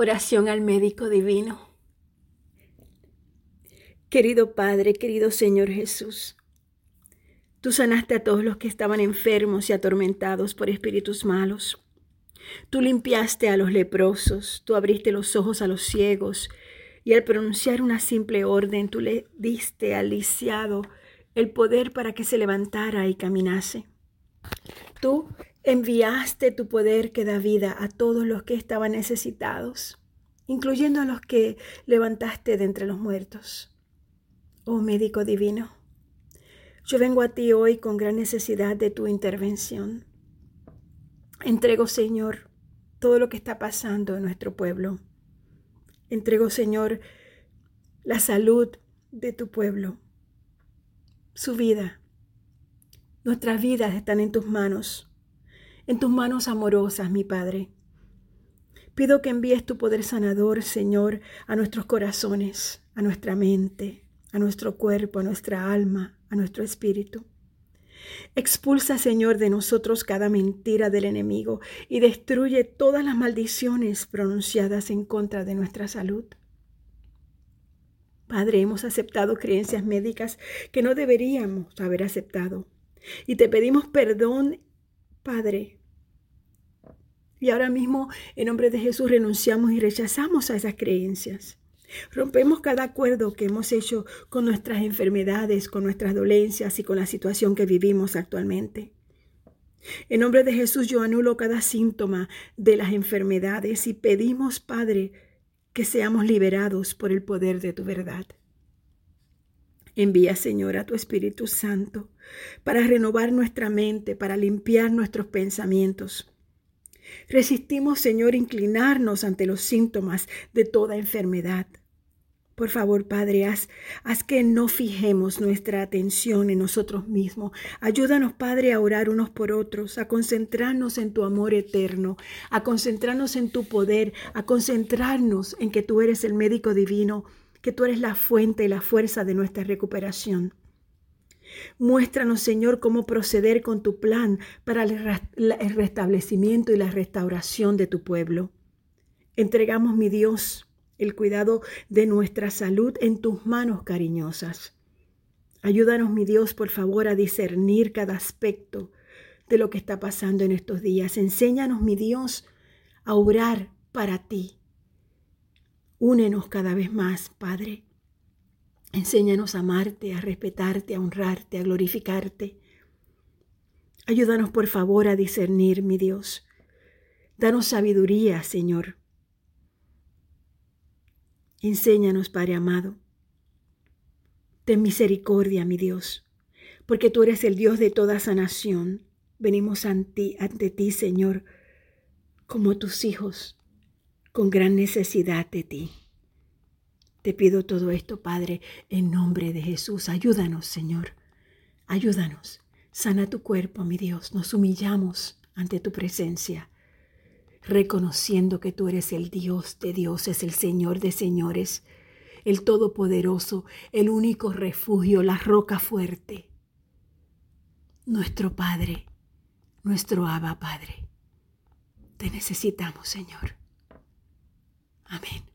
Oración al médico divino. Querido Padre, querido Señor Jesús, tú sanaste a todos los que estaban enfermos y atormentados por espíritus malos. Tú limpiaste a los leprosos, tú abriste los ojos a los ciegos y al pronunciar una simple orden tú le diste al lisiado el poder para que se levantara y caminase. Tú enviaste tu poder que da vida a todos los que estaban necesitados, incluyendo a los que levantaste de entre los muertos. Oh médico divino, yo vengo a ti hoy con gran necesidad de tu intervención. Entrego, Señor, todo lo que está pasando en nuestro pueblo. Entrego, Señor, la salud de tu pueblo, su vida. Nuestras vidas están en tus manos en tus manos amorosas, mi Padre. Pido que envíes tu poder sanador, Señor, a nuestros corazones, a nuestra mente, a nuestro cuerpo, a nuestra alma, a nuestro espíritu. Expulsa, Señor, de nosotros cada mentira del enemigo y destruye todas las maldiciones pronunciadas en contra de nuestra salud. Padre, hemos aceptado creencias médicas que no deberíamos haber aceptado. Y te pedimos perdón, Padre, y ahora mismo, en nombre de Jesús, renunciamos y rechazamos a esas creencias. Rompemos cada acuerdo que hemos hecho con nuestras enfermedades, con nuestras dolencias y con la situación que vivimos actualmente. En nombre de Jesús yo anulo cada síntoma de las enfermedades y pedimos, Padre, que seamos liberados por el poder de tu verdad. Envía, Señor, a tu Espíritu Santo para renovar nuestra mente, para limpiar nuestros pensamientos Resistimos, Señor, inclinarnos ante los síntomas de toda enfermedad. Por favor, Padre, haz, haz, que no fijemos nuestra atención en nosotros mismos. Ayúdanos, Padre, a orar unos por otros, a concentrarnos en tu amor eterno, a concentrarnos en tu poder, a concentrarnos en que tú eres el médico divino, que tú eres la fuente y la fuerza de nuestra recuperación. Muéstranos, Señor, cómo proceder con tu plan para el restablecimiento y la restauración de tu pueblo. Entregamos, mi Dios, el cuidado de nuestra salud en tus manos cariñosas. Ayúdanos, mi Dios, por favor, a discernir cada aspecto de lo que está pasando en estos días. Enséñanos, mi Dios, a orar para ti. Únenos cada vez más, Padre Enséñanos a amarte, a respetarte, a honrarte, a glorificarte. Ayúdanos por favor a discernir, mi Dios. Danos sabiduría, Señor. Enséñanos, Padre amado. Ten misericordia, mi Dios, porque tú eres el Dios de toda sanación. Venimos ante, ante ti, Señor, como tus hijos, con gran necesidad de ti. Te pido todo esto, Padre, en nombre de Jesús. Ayúdanos, Señor. Ayúdanos. Sana tu cuerpo, mi Dios. Nos humillamos ante tu presencia, reconociendo que tú eres el Dios de dioses, el Señor de señores, el Todopoderoso, el único refugio, la roca fuerte. Nuestro Padre, nuestro Abba Padre. Te necesitamos, Señor. Amén.